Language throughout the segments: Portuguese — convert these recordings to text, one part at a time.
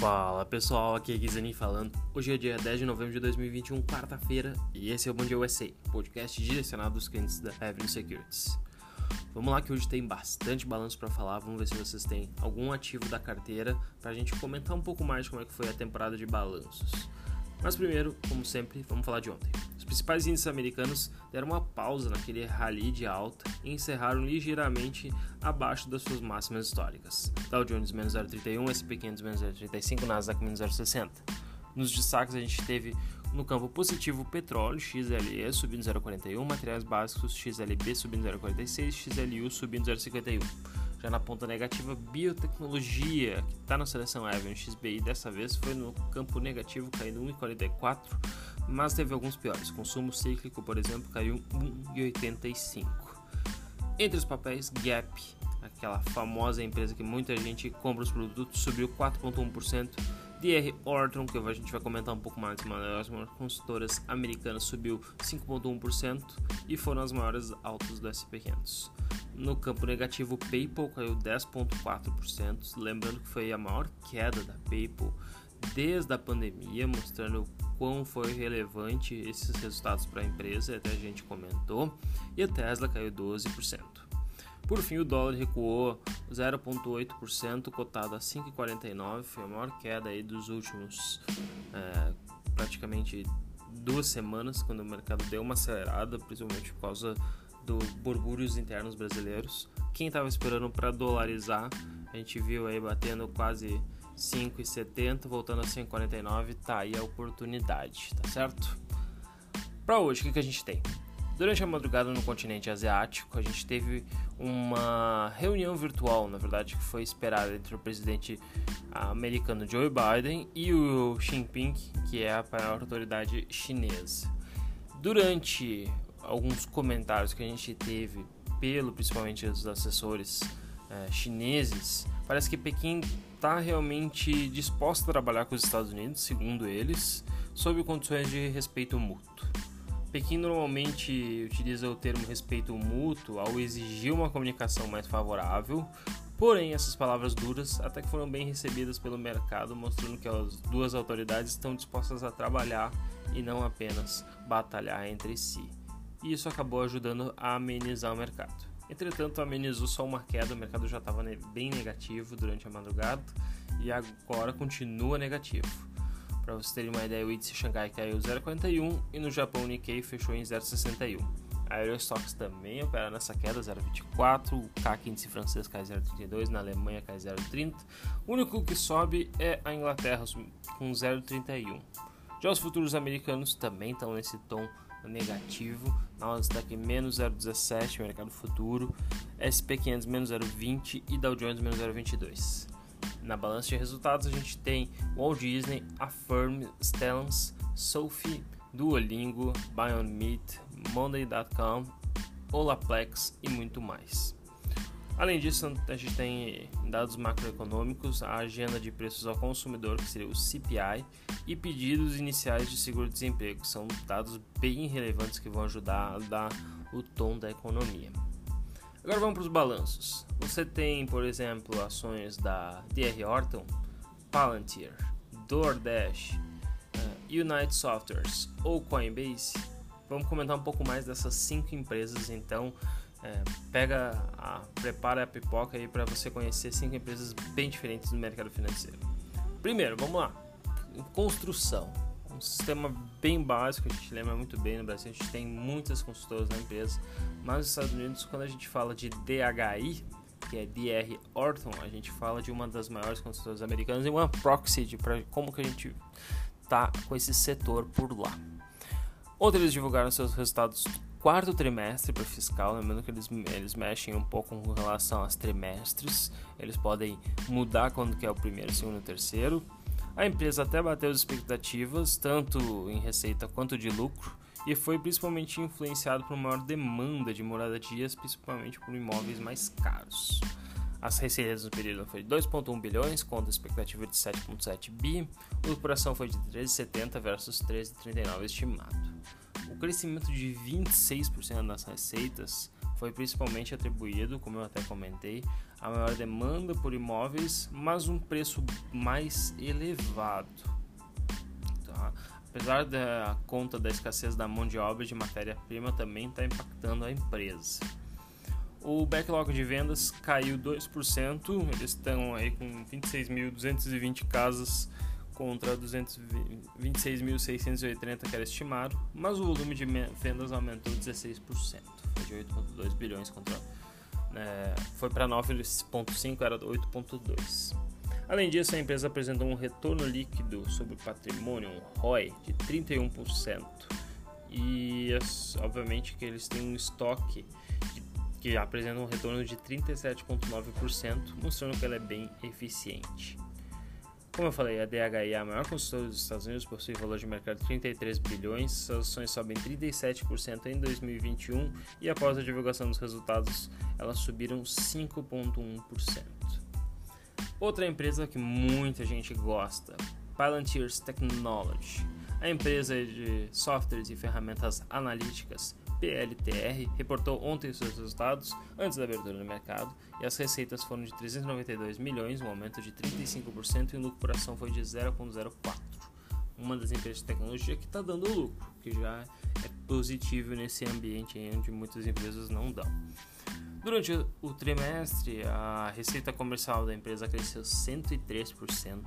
Fala pessoal, aqui é Gizani falando. Hoje é dia 10 de novembro de 2021, quarta-feira, e esse é o Bom Dia USA, podcast direcionado aos clientes da Avenue Securities. Vamos lá que hoje tem bastante balanço para falar, vamos ver se vocês têm algum ativo da carteira para a gente comentar um pouco mais como é que foi a temporada de balanços. Mas primeiro, como sempre, vamos falar de ontem. Principais índices americanos deram uma pausa naquele rally de alta e encerraram ligeiramente abaixo das suas máximas históricas. Dow Jones menos 0,31, S&P 500 menos 0,35, Nasdaq menos 0,60. Nos destaques a gente teve no campo positivo petróleo, XLE subindo 0,41, materiais básicos XLB subindo 0,46, XLU subindo 0,51. Já na ponta negativa, biotecnologia, que está na seleção Avenue XBI, dessa vez foi no campo negativo, caindo 1,44, mas teve alguns piores. Consumo cíclico, por exemplo, caiu 1,85. Entre os papéis, Gap, aquela famosa empresa que muita gente compra os produtos, subiu 4,1%. DR Orton, que a gente vai comentar um pouco mais, uma das maiores consultoras americanas, subiu 5,1% e foram as maiores altas do SP500. No campo negativo, PayPal caiu 10,4%, lembrando que foi a maior queda da PayPal desde a pandemia, mostrando quão foi relevante esses resultados para a empresa, até a gente comentou, e a Tesla caiu 12%. Por fim, o dólar recuou 0,8%, cotado a 5,49, foi a maior queda aí dos últimos é, praticamente duas semanas, quando o mercado deu uma acelerada, principalmente por causa dos borbulhos internos brasileiros. Quem estava esperando para dolarizar, a gente viu aí batendo quase 5,70, voltando a 5,49, tá aí a oportunidade, tá certo? Para hoje, o que, que a gente tem? Durante a madrugada no continente asiático, a gente teve uma reunião virtual, na verdade, que foi esperada entre o presidente americano Joe Biden e o Xi Jinping, que é a maior autoridade chinesa. Durante alguns comentários que a gente teve pelo principalmente os assessores é, chineses, parece que Pequim está realmente disposta a trabalhar com os Estados Unidos, segundo eles, sob condições de respeito mútuo. Pequim normalmente utiliza o termo respeito mútuo ao exigir uma comunicação mais favorável, porém essas palavras duras até que foram bem recebidas pelo mercado, mostrando que as duas autoridades estão dispostas a trabalhar e não apenas batalhar entre si. E isso acabou ajudando a amenizar o mercado. Entretanto, amenizou só uma queda, o mercado já estava bem negativo durante a madrugada e agora continua negativo. Para vocês terem uma ideia, o índice Xangai caiu 0,41 e no Japão o Nikkei fechou em 0,61. A Eurostox também opera nessa queda, 0,24. O CAC índice francês cai 0,32, na Alemanha cai 0,30. O único que sobe é a Inglaterra com 0,31. Já os futuros americanos também estão nesse tom negativo. Nasdaq menos 0,17, mercado futuro. SP500 menos 0,20 e Dow Jones menos 0,22. Na balança de resultados a gente tem Walt Disney, Affirm, Stellantis, Sophie, Duolingo, Meat, Monday.com, Olaplex e muito mais. Além disso, a gente tem dados macroeconômicos, a agenda de preços ao consumidor, que seria o CPI, e pedidos iniciais de seguro-desemprego, que são dados bem relevantes que vão ajudar a dar o tom da economia. Agora vamos para os balanços. Você tem, por exemplo, ações da DR Horton, Palantir, DoorDash, uh, United Softwares ou Coinbase. Vamos comentar um pouco mais dessas cinco empresas, então é, pega, a, prepara a pipoca aí para você conhecer cinco empresas bem diferentes no mercado financeiro. Primeiro, vamos lá, construção um sistema bem básico, a gente lembra muito bem no Brasil, a gente tem muitas consultoras na empresa, mas nos Estados Unidos, quando a gente fala de DHI, que é DR Orton, a gente fala de uma das maiores consultoras americanas e uma proxy para como que a gente tá com esse setor por lá. Ontem eles divulgaram seus resultados quarto trimestre para fiscal, lembrando que eles, eles mexem um pouco com relação aos trimestres, eles podem mudar quando que é o primeiro, segundo e terceiro. A empresa até bateu as expectativas, tanto em receita quanto de lucro, e foi principalmente influenciado por maior demanda de moradias, principalmente por imóveis mais caros. As receitas no período foi de 2,1 bilhões, contra a expectativa de 7,7 bi. O lucração foi de 13,70 versus 13,39 estimado. O crescimento de 26% das receitas foi principalmente atribuído, como eu até comentei, a maior demanda por imóveis, mas um preço mais elevado. Tá? Apesar da conta da escassez da mão de obra e de matéria-prima também está impactando a empresa. O backlog de vendas caiu 2%, eles estão aí com 26.220 casas contra 226.680 que era estimado, mas o volume de vendas aumentou 16%, foi de 8,2 bilhões contra é, foi para 9,5 era 8,2. Além disso, a empresa apresentou um retorno líquido sobre o patrimônio, um ROI, de 31%. E obviamente que eles têm um estoque que apresenta um retorno de 37,9%, mostrando que ela é bem eficiente. Como eu falei, a DHI é a maior consultora dos Estados Unidos, possui valor de mercado de 33 bilhões, suas ações sobem 37% em 2021 e após a divulgação dos resultados, elas subiram 5,1%. Outra empresa que muita gente gosta, Palantirs Technology. A empresa de softwares e ferramentas analíticas PLTR reportou ontem seus resultados antes da abertura do mercado e as receitas foram de 392 milhões, um aumento de 35% e o lucro por ação foi de 0,04. Uma das empresas de tecnologia que está dando lucro, que já é positivo nesse ambiente onde muitas empresas não dão. Durante o trimestre, a receita comercial da empresa cresceu 103%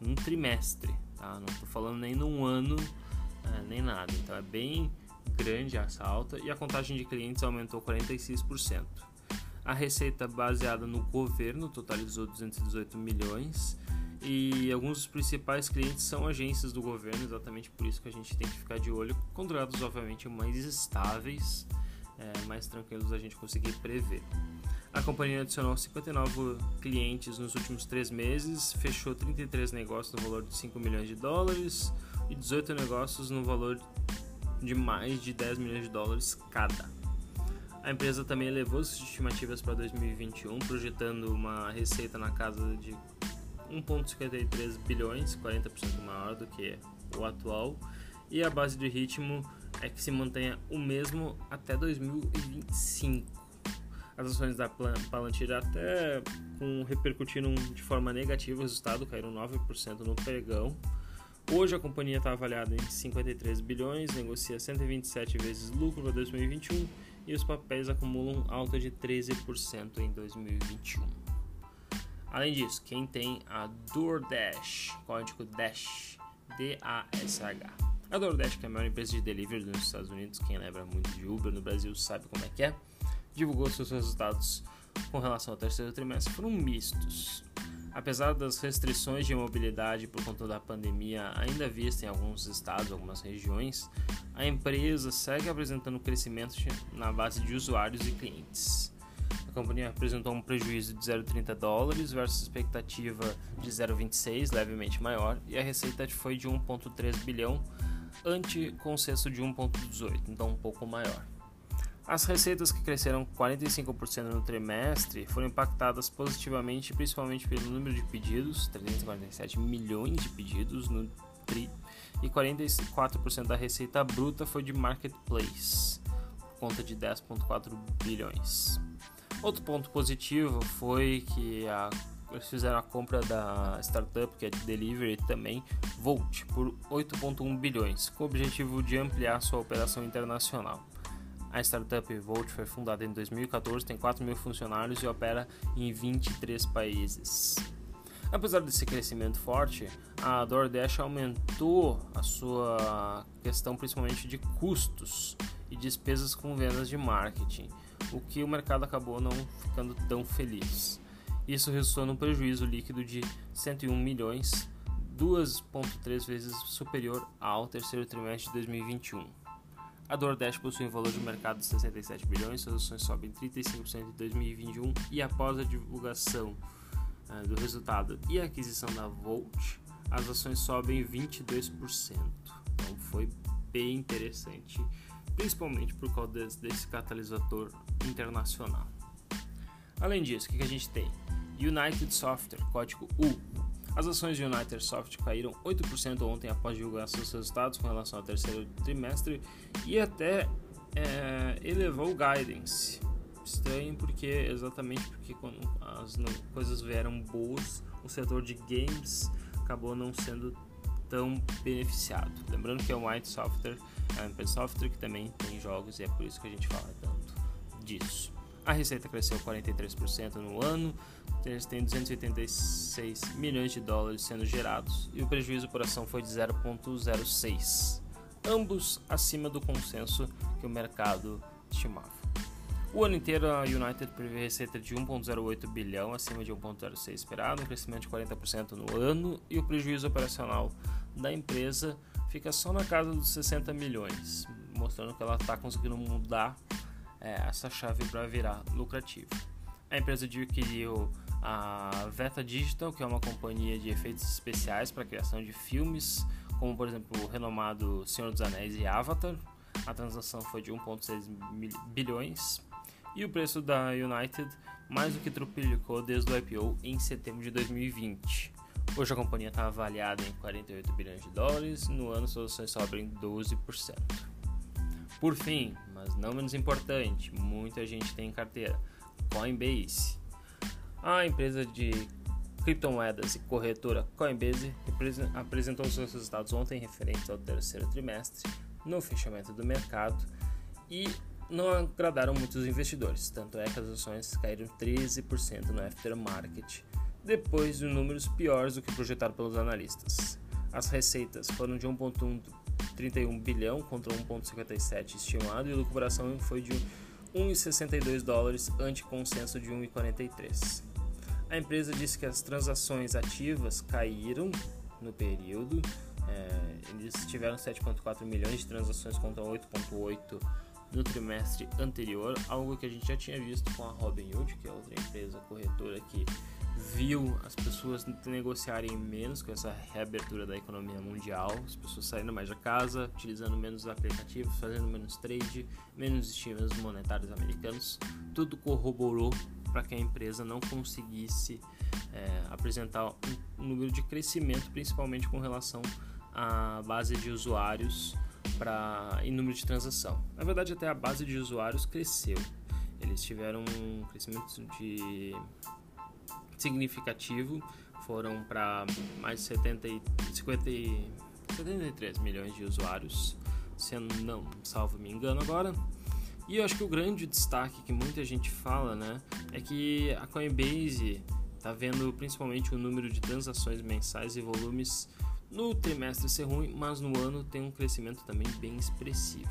num trimestre, tá? Não estou falando nem num ano, é, nem nada. Então é bem grande essa alta e a contagem de clientes aumentou 46%. A receita baseada no governo totalizou 218 milhões e alguns dos principais clientes são agências do governo, exatamente por isso que a gente tem que ficar de olho. Contratos, obviamente, mais estáveis, é, mais tranquilos a gente conseguir prever. A companhia adicionou 59 clientes nos últimos três meses, fechou 33 negócios no valor de 5 milhões de dólares e 18 negócios no valor de mais de 10 milhões de dólares cada. A empresa também elevou suas estimativas para 2021, projetando uma receita na casa de 1,53 bilhões, 40% maior do que o atual, e a base de ritmo é que se mantenha o mesmo até 2025. As ações da Palantir até com, repercutiram de forma negativa o resultado, caíram 9% no pregão, Hoje a companhia está avaliada em 53 bilhões, negocia 127 vezes lucro para 2021 e os papéis acumulam alta de 13% em 2021. Além disso, quem tem a DoorDash, código DASH, D-A-S-H. A DoorDash, que é a maior empresa de delivery nos Estados Unidos, quem lembra muito de Uber no Brasil sabe como é que é, divulgou seus resultados com relação ao terceiro trimestre, foram mistos. Apesar das restrições de mobilidade por conta da pandemia ainda vistas em alguns estados, algumas regiões, a empresa segue apresentando crescimento na base de usuários e clientes. A companhia apresentou um prejuízo de 0,30 dólares versus expectativa de 0,26, levemente maior, e a receita foi de 1,3 bilhão, ante consenso de 1,18, então um pouco maior. As receitas que cresceram 45% no trimestre foram impactadas positivamente, principalmente pelo número de pedidos, 347 milhões de pedidos no TRI, e 44% da receita bruta foi de marketplace, por conta de 10,4 bilhões. Outro ponto positivo foi que a, eles fizeram a compra da startup, que é de delivery também, Volt, por 8,1 bilhões, com o objetivo de ampliar sua operação internacional. A startup Volt foi fundada em 2014, tem 4 mil funcionários e opera em 23 países. Apesar desse crescimento forte, a DoorDash aumentou a sua questão principalmente de custos e despesas com vendas de marketing, o que o mercado acabou não ficando tão feliz. Isso resultou num prejuízo líquido de 101 milhões, 2,3 vezes superior ao terceiro trimestre de 2021. A DoorDash possui um valor de mercado de 67 bilhões, suas ações sobem 35% em 2021 e após a divulgação uh, do resultado e a aquisição da Volt, as ações sobem 22%. Então foi bem interessante, principalmente por causa desse, desse catalisador internacional. Além disso, o que a gente tem? United Software, código U, as ações de United Soft caíram 8% ontem após divulgar seus resultados com relação ao terceiro trimestre e até é, elevou o guidance. estranho porque exatamente porque quando as coisas vieram boas, o setor de games acabou não sendo tão beneficiado. Lembrando que a White Software é uma empresa software que também tem jogos e é por isso que a gente fala tanto disso. A receita cresceu 43% no ano, tem 286 milhões de dólares sendo gerados e o prejuízo por ação foi de 0,06, ambos acima do consenso que o mercado estimava. O ano inteiro a United prevê receita de 1,08 bilhão, acima de 1,06 esperado, um crescimento de 40% no ano, e o prejuízo operacional da empresa fica só na casa dos 60 milhões, mostrando que ela está conseguindo mudar é, essa chave para virar lucrativo. A empresa adquiriu a Veta Digital, que é uma companhia de efeitos especiais para criação de filmes, como por exemplo o renomado Senhor dos Anéis e Avatar. A transação foi de 1,6 bilhões e o preço da United mais do que triplicou desde o IPO em setembro de 2020. Hoje a companhia está avaliada em 48 bilhões de dólares, no ano suas ações sobem 12%. Por fim, mas não menos importante, muita gente tem em carteira, Coinbase. A empresa de criptomoedas e corretora Coinbase apresentou seus resultados ontem referentes ao terceiro trimestre no fechamento do mercado e não agradaram muitos investidores, tanto é que as ações caíram 13% no aftermarket, depois de números piores do que projetado pelos analistas. As receitas foram de 1,31 bilhão contra 1,57 estimado e a lucração foi de 1,62 dólares ante consenso de 1,43. A empresa disse que as transações ativas caíram no período. É, eles tiveram 7,4 milhões de transações contra 8,8 no trimestre anterior, algo que a gente já tinha visto com a Robinhood, que é outra empresa corretora que viu as pessoas negociarem menos com essa reabertura da economia mundial, as pessoas saindo mais de casa, utilizando menos aplicativos, fazendo menos trade, menos estímulos monetários americanos, tudo corroborou para que a empresa não conseguisse é, apresentar um número de crescimento, principalmente com relação à base de usuários para em número de transação. Na verdade, até a base de usuários cresceu. Eles tiveram um crescimento de significativo, foram para mais de 70 50 73 milhões de usuários, sendo não, salvo me engano agora. E eu acho que o grande destaque que muita gente fala, né, é que a Coinbase está vendo principalmente o número de transações mensais e volumes no trimestre ser ruim, mas no ano tem um crescimento também bem expressivo.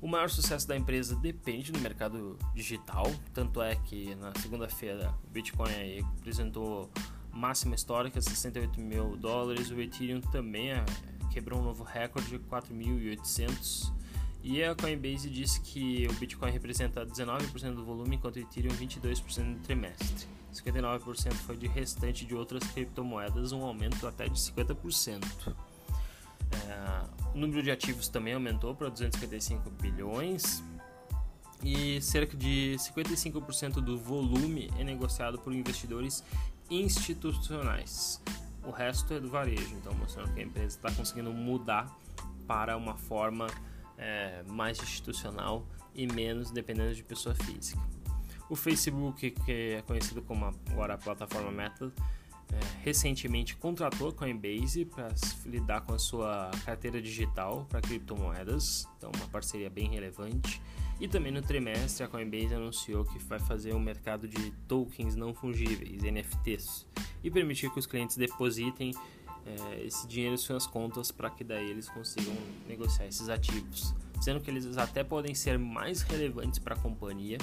O maior sucesso da empresa depende do mercado digital, tanto é que na segunda-feira o Bitcoin aí apresentou máxima histórica, 68 mil dólares, o Ethereum também é, quebrou um novo recorde de 4.800 e a Coinbase disse que o Bitcoin representa 19% do volume, enquanto o Ethereum 22% no trimestre. 59% foi de restante de outras criptomoedas, um aumento até de 50%. É, o número de ativos também aumentou para 255 bilhões e cerca de 55% do volume é negociado por investidores institucionais. O resto é do varejo, então mostrando que a empresa está conseguindo mudar para uma forma é, mais institucional e menos dependendo de pessoa física. O Facebook, que é conhecido como agora a plataforma Meta, é, recentemente contratou a Coinbase para lidar com a sua carteira digital para criptomoedas, então uma parceria bem relevante. E também no trimestre a Coinbase anunciou que vai fazer um mercado de tokens não fungíveis, NFTs, e permitir que os clientes depositem é, esse dinheiro em suas contas para que daí eles consigam negociar esses ativos, sendo que eles até podem ser mais relevantes para a companhia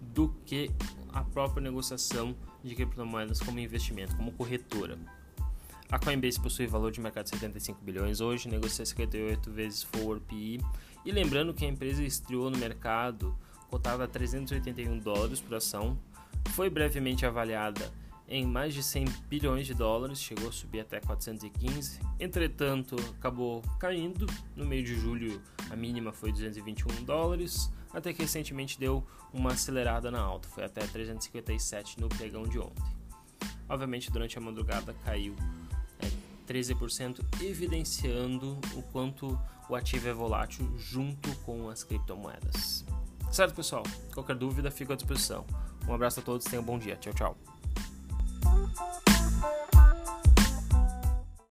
do que a própria negociação de criptomoedas como investimento, como corretora. A Coinbase possui valor de mercado de 75 bilhões hoje, negocia 58 vezes forward PE. E lembrando que a empresa estreou no mercado cotada a 381 dólares por ação, foi brevemente avaliada em mais de 100 bilhões de dólares, chegou a subir até 415. Entretanto, acabou caindo. No meio de julho, a mínima foi 221 dólares, até que recentemente deu uma acelerada na alta, foi até 357 no pregão de ontem. Obviamente, durante a madrugada caiu é, 13%, evidenciando o quanto o ativo é volátil junto com as criptomoedas. Certo, pessoal? Qualquer dúvida, fico à disposição. Um abraço a todos, tenham um bom dia. Tchau, tchau.